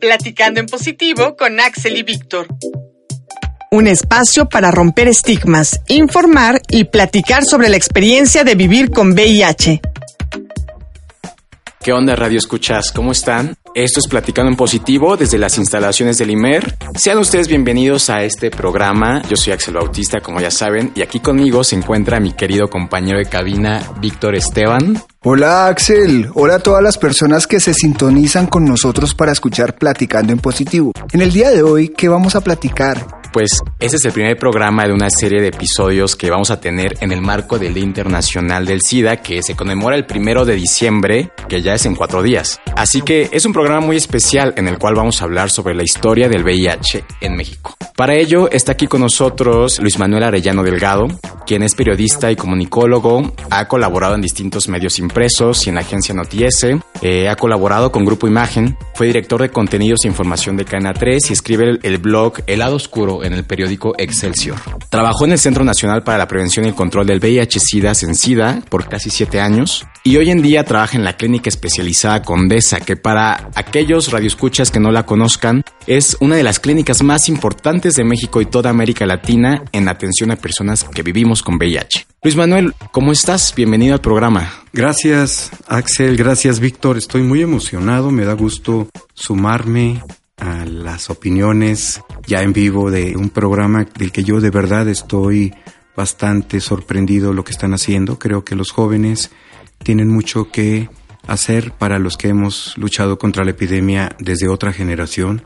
Platicando en positivo con Axel y Víctor. Un espacio para romper estigmas, informar y platicar sobre la experiencia de vivir con VIH. ¿Qué onda Radio Escuchas? ¿Cómo están? Esto es Platicando en Positivo desde las instalaciones del IMER. Sean ustedes bienvenidos a este programa. Yo soy Axel Bautista, como ya saben, y aquí conmigo se encuentra mi querido compañero de cabina, Víctor Esteban. Hola Axel, hola a todas las personas que se sintonizan con nosotros para escuchar Platicando en Positivo. En el día de hoy, ¿qué vamos a platicar? Pues este es el primer programa de una serie de episodios que vamos a tener en el marco del Día Internacional del SIDA que se conmemora el primero de diciembre, que ya es en cuatro días. Así que es un programa muy especial en el cual vamos a hablar sobre la historia del VIH en México. Para ello está aquí con nosotros Luis Manuel Arellano Delgado, quien es periodista y comunicólogo, ha colaborado en distintos medios impresos y en la agencia Notiese, eh, ha colaborado con Grupo Imagen, fue director de contenidos e información de Cadena 3 y escribe el, el blog El lado oscuro en el periódico Excelsior. Trabajó en el Centro Nacional para la Prevención y el Control del VIH-Sida en SIDA por casi siete años y hoy en día trabaja en la clínica especializada Condesa, que para aquellos radioescuchas que no la conozcan, es una de las clínicas más importantes de México y toda América Latina en atención a personas que vivimos con VIH. Luis Manuel, ¿cómo estás? Bienvenido al programa. Gracias, Axel. Gracias, Víctor. Estoy muy emocionado. Me da gusto sumarme a las opiniones ya en vivo de un programa del que yo de verdad estoy bastante sorprendido lo que están haciendo. Creo que los jóvenes tienen mucho que hacer para los que hemos luchado contra la epidemia desde otra generación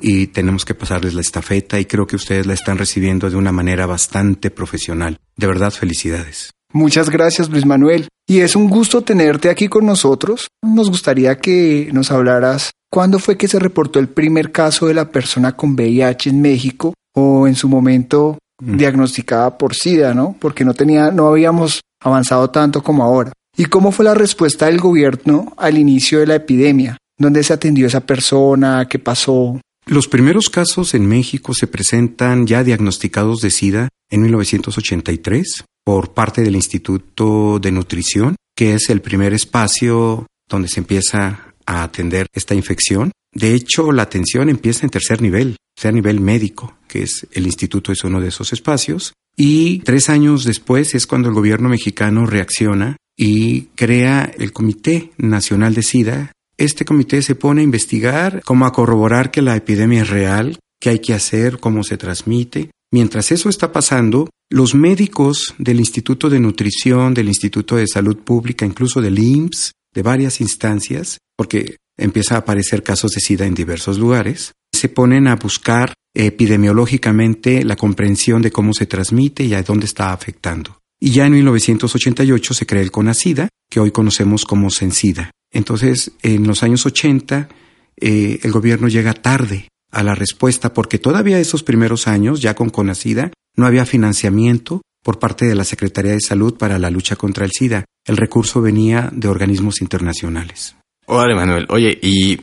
y tenemos que pasarles la estafeta y creo que ustedes la están recibiendo de una manera bastante profesional. De verdad, felicidades. Muchas gracias, Luis Manuel. Y es un gusto tenerte aquí con nosotros. Nos gustaría que nos hablaras cuándo fue que se reportó el primer caso de la persona con VIH en México o en su momento mm. diagnosticada por SIDA, ¿no? Porque no tenía, no habíamos avanzado tanto como ahora. ¿Y cómo fue la respuesta del gobierno al inicio de la epidemia? ¿Dónde se atendió esa persona? ¿Qué pasó? Los primeros casos en México se presentan ya diagnosticados de SIDA en 1983 por parte del Instituto de Nutrición, que es el primer espacio donde se empieza a atender esta infección. De hecho, la atención empieza en tercer nivel, sea nivel médico, que es el instituto es uno de esos espacios. Y tres años después es cuando el gobierno mexicano reacciona y crea el Comité Nacional de SIDA. Este comité se pone a investigar, cómo a corroborar que la epidemia es real, qué hay que hacer, cómo se transmite. Mientras eso está pasando, los médicos del Instituto de Nutrición, del Instituto de Salud Pública, incluso del IMSS, de varias instancias, porque empieza a aparecer casos de SIDA en diversos lugares, se ponen a buscar epidemiológicamente la comprensión de cómo se transmite y a dónde está afectando. Y ya en 1988 se crea el CONACIDA, que hoy conocemos como CENSIDA. Entonces, en los años 80, eh, el gobierno llega tarde a la respuesta porque todavía esos primeros años, ya con CONACIDA, no había financiamiento por parte de la Secretaría de Salud para la lucha contra el SIDA. El recurso venía de organismos internacionales. Hola, Manuel. Oye, y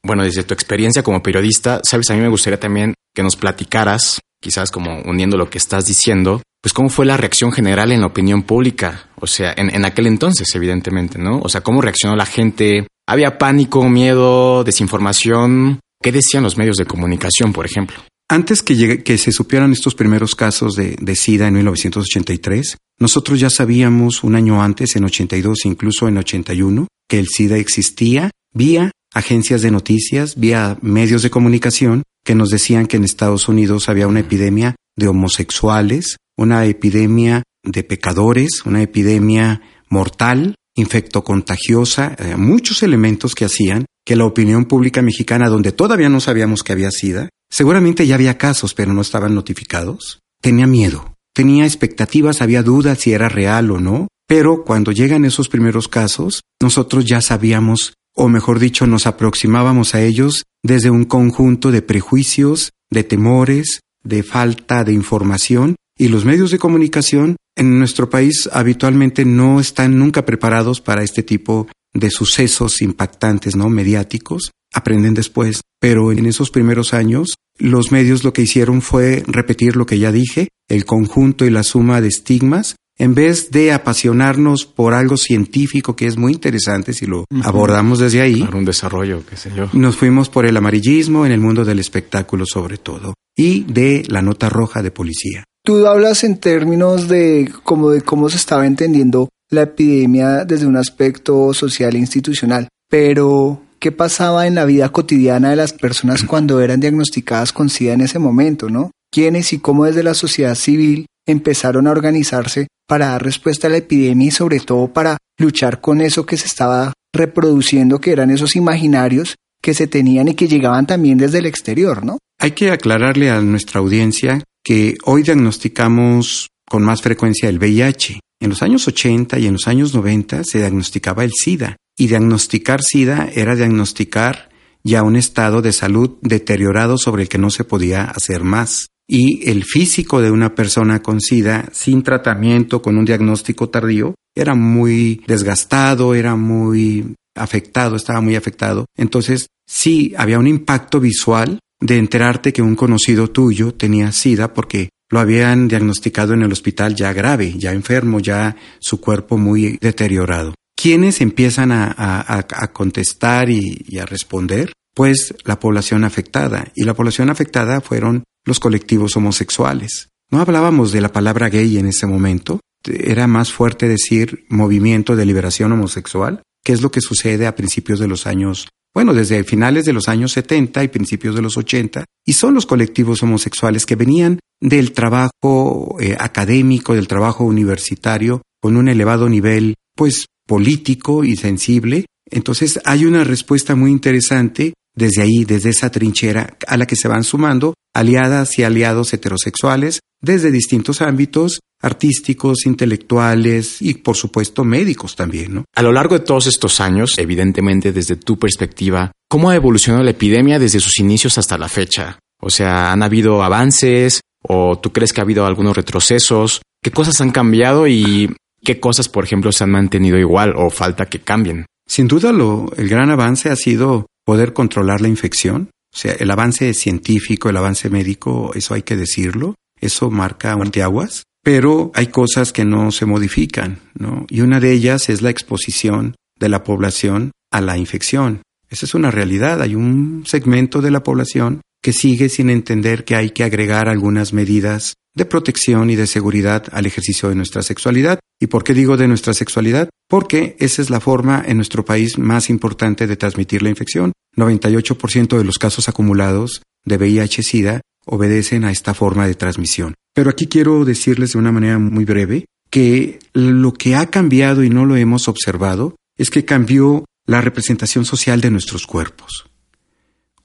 bueno, desde tu experiencia como periodista, sabes, a mí me gustaría también que nos platicaras, quizás como uniendo lo que estás diciendo, pues cómo fue la reacción general en la opinión pública, o sea, en, aquel entonces, evidentemente, ¿no? O sea, cómo reaccionó la gente, había pánico, miedo, desinformación, ¿qué decían los medios de comunicación, por ejemplo? Antes que, que se supieran estos primeros casos de, de, SIDA en 1983, nosotros ya sabíamos un año antes, en 82, incluso en 81, que el SIDA existía vía agencias de noticias, vía medios de comunicación, que nos decían que en Estados Unidos había una epidemia de homosexuales, una epidemia de pecadores, una epidemia mortal, infectocontagiosa, eh, muchos elementos que hacían que la opinión pública mexicana, donde todavía no sabíamos que había SIDA, seguramente ya había casos, pero no estaban notificados, tenía miedo, tenía expectativas, había dudas si era real o no, pero cuando llegan esos primeros casos, nosotros ya sabíamos, o mejor dicho, nos aproximábamos a ellos desde un conjunto de prejuicios, de temores, de falta de información y los medios de comunicación en nuestro país habitualmente no están nunca preparados para este tipo de sucesos impactantes, ¿no? mediáticos. Aprenden después, pero en esos primeros años los medios lo que hicieron fue repetir lo que ya dije, el conjunto y la suma de estigmas en vez de apasionarnos por algo científico que es muy interesante si lo abordamos desde ahí, Para un desarrollo, qué sé yo. nos fuimos por el amarillismo en el mundo del espectáculo sobre todo y de la nota roja de policía. Tú hablas en términos de como de cómo se estaba entendiendo la epidemia desde un aspecto social e institucional, pero ¿qué pasaba en la vida cotidiana de las personas cuando eran diagnosticadas con SIDA en ese momento, no? ¿Quiénes y cómo desde la sociedad civil empezaron a organizarse para dar respuesta a la epidemia y sobre todo para luchar con eso que se estaba reproduciendo, que eran esos imaginarios que se tenían y que llegaban también desde el exterior, ¿no? Hay que aclararle a nuestra audiencia que hoy diagnosticamos con más frecuencia el VIH. En los años 80 y en los años 90 se diagnosticaba el SIDA y diagnosticar SIDA era diagnosticar ya un estado de salud deteriorado sobre el que no se podía hacer más. Y el físico de una persona con SIDA sin tratamiento, con un diagnóstico tardío, era muy desgastado, era muy afectado, estaba muy afectado. Entonces, sí, había un impacto visual de enterarte que un conocido tuyo tenía SIDA porque lo habían diagnosticado en el hospital ya grave, ya enfermo, ya su cuerpo muy deteriorado. ¿Quiénes empiezan a, a, a contestar y, a responder? Pues la población afectada. Y la población afectada fueron los colectivos homosexuales. No hablábamos de la palabra gay en ese momento, era más fuerte decir movimiento de liberación homosexual, que es lo que sucede a principios de los años, bueno, desde finales de los años 70 y principios de los 80, y son los colectivos homosexuales que venían del trabajo eh, académico, del trabajo universitario, con un elevado nivel, pues, político y sensible. Entonces hay una respuesta muy interesante desde ahí, desde esa trinchera a la que se van sumando aliadas y aliados heterosexuales desde distintos ámbitos artísticos, intelectuales y por supuesto médicos también, ¿no? A lo largo de todos estos años, evidentemente desde tu perspectiva, ¿cómo ha evolucionado la epidemia desde sus inicios hasta la fecha? O sea, ¿han habido avances o tú crees que ha habido algunos retrocesos? ¿Qué cosas han cambiado y qué cosas, por ejemplo, se han mantenido igual o falta que cambien? Sin duda, lo, el gran avance ha sido poder controlar la infección. O sea, el avance científico, el avance médico, eso hay que decirlo. Eso marca aguas. Pero hay cosas que no se modifican, ¿no? Y una de ellas es la exposición de la población a la infección. Esa es una realidad. Hay un segmento de la población que sigue sin entender que hay que agregar algunas medidas de protección y de seguridad al ejercicio de nuestra sexualidad. ¿Y por qué digo de nuestra sexualidad? Porque esa es la forma en nuestro país más importante de transmitir la infección. 98% de los casos acumulados de VIH-Sida obedecen a esta forma de transmisión. Pero aquí quiero decirles de una manera muy breve que lo que ha cambiado y no lo hemos observado es que cambió la representación social de nuestros cuerpos.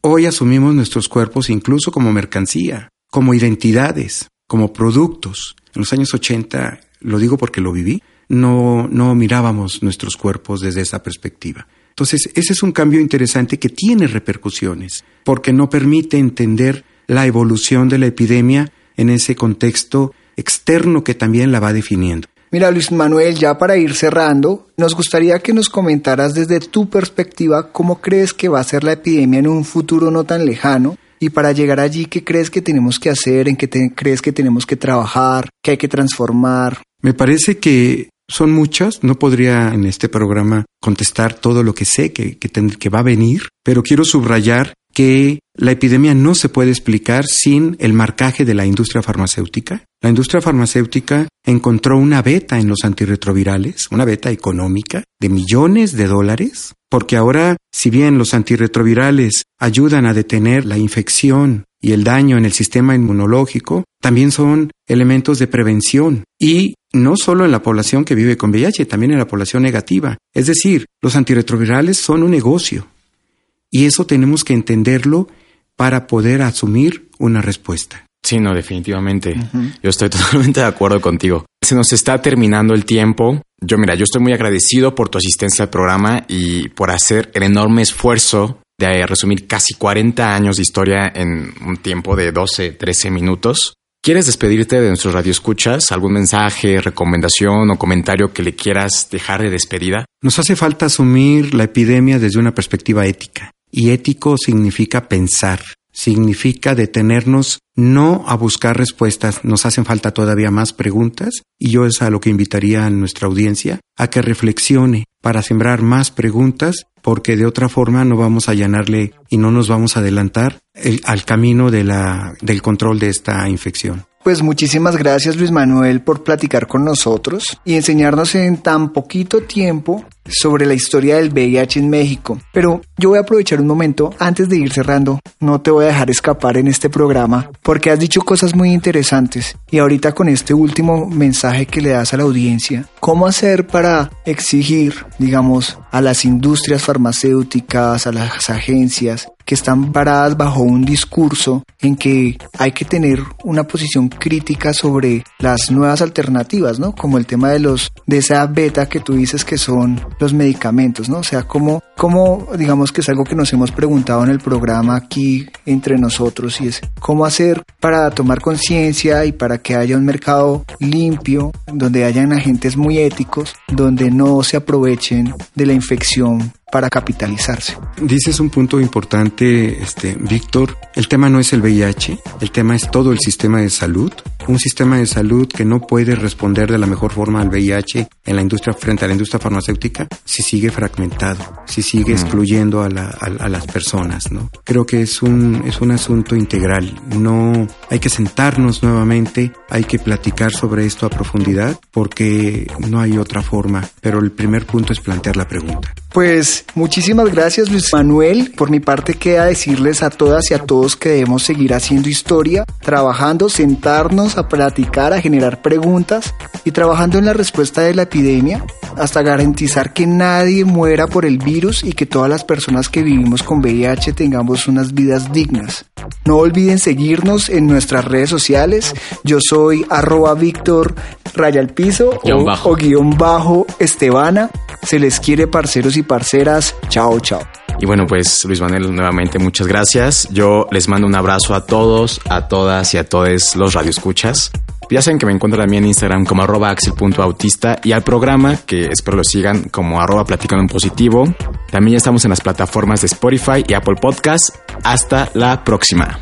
Hoy asumimos nuestros cuerpos incluso como mercancía, como identidades, como productos. En los años 80, lo digo porque lo viví, no, no mirábamos nuestros cuerpos desde esa perspectiva. Entonces, ese es un cambio interesante que tiene repercusiones, porque no permite entender la evolución de la epidemia en ese contexto externo que también la va definiendo. Mira, Luis Manuel, ya para ir cerrando, nos gustaría que nos comentaras desde tu perspectiva cómo crees que va a ser la epidemia en un futuro no tan lejano y para llegar allí, ¿qué crees que tenemos que hacer? ¿En qué crees que tenemos que trabajar? ¿Qué hay que transformar? Me parece que son muchas, no podría en este programa contestar todo lo que sé que, que va a venir, pero quiero subrayar que la epidemia no se puede explicar sin el marcaje de la industria farmacéutica. La industria farmacéutica encontró una beta en los antirretrovirales, una beta económica de millones de dólares, porque ahora, si bien los antirretrovirales ayudan a detener la infección y el daño en el sistema inmunológico, también son elementos de prevención y no solo en la población que vive con VIH, también en la población negativa. Es decir, los antirretrovirales son un negocio y eso tenemos que entenderlo para poder asumir una respuesta. Sí, no, definitivamente. Uh -huh. Yo estoy totalmente de acuerdo contigo. Se nos está terminando el tiempo. Yo, mira, yo estoy muy agradecido por tu asistencia al programa y por hacer el enorme esfuerzo de resumir casi 40 años de historia en un tiempo de 12, 13 minutos. ¿Quieres despedirte de nuestros radioescuchas? ¿Algún mensaje, recomendación o comentario que le quieras dejar de despedida? Nos hace falta asumir la epidemia desde una perspectiva ética. Y ético significa pensar, significa detenernos no a buscar respuestas, nos hacen falta todavía más preguntas y yo es a lo que invitaría a nuestra audiencia a que reflexione para sembrar más preguntas porque de otra forma no vamos a llenarle y no nos vamos a adelantar al camino del control de esta infección. Pues muchísimas gracias Luis Manuel por platicar con nosotros y enseñarnos en tan poquito tiempo sobre la historia del VIH en México. Pero yo voy a aprovechar un momento antes de ir cerrando. No te voy a dejar escapar en este programa porque has dicho cosas muy interesantes. Y ahorita con este último mensaje que le das a la audiencia, ¿cómo hacer para exigir, digamos, a las industrias farmacéuticas, a las agencias, que están paradas bajo un discurso en que hay que tener una posición crítica sobre las nuevas alternativas, ¿no? Como el tema de los de esa beta que tú dices que son los medicamentos, ¿no? O sea, cómo cómo digamos que es algo que nos hemos preguntado en el programa aquí entre nosotros y es cómo hacer para tomar conciencia y para que haya un mercado limpio, donde hayan agentes muy éticos, donde no se aprovechen de la infección para capitalizarse. Dices un punto importante, este, Víctor. El tema no es el VIH, el tema es todo el sistema de salud. Un sistema de salud que no puede responder de la mejor forma al VIH en la industria frente a la industria farmacéutica si sigue fragmentado, si sigue excluyendo a, las personas, ¿no? Creo que es un, es un asunto integral. No hay que sentarnos nuevamente, hay que platicar sobre esto a profundidad porque no hay otra forma. Pero el primer punto es plantear la pregunta. Pues muchísimas gracias Luis Manuel. Por mi parte queda decirles a todas y a todos que debemos seguir haciendo historia, trabajando, sentarnos a platicar, a generar preguntas y trabajando en la respuesta de la epidemia hasta garantizar que nadie muera por el virus y que todas las personas que vivimos con VIH tengamos unas vidas dignas. No olviden seguirnos en nuestras redes sociales. Yo soy arroba Víctor raya al piso o, guion bajo Estebana. Se les quiere parceros y parceras. Chao, chao. Y bueno, pues Luis Manuel, nuevamente muchas gracias. Yo les mando un abrazo a todos, a todas y a todos los radioescuchas. Ya saben que me encuentran también en Instagram como arroba axel.autista y al programa, que espero lo sigan como arroba platicando en positivo. También ya estamos en las plataformas de Spotify y Apple Podcast. Hasta la próxima.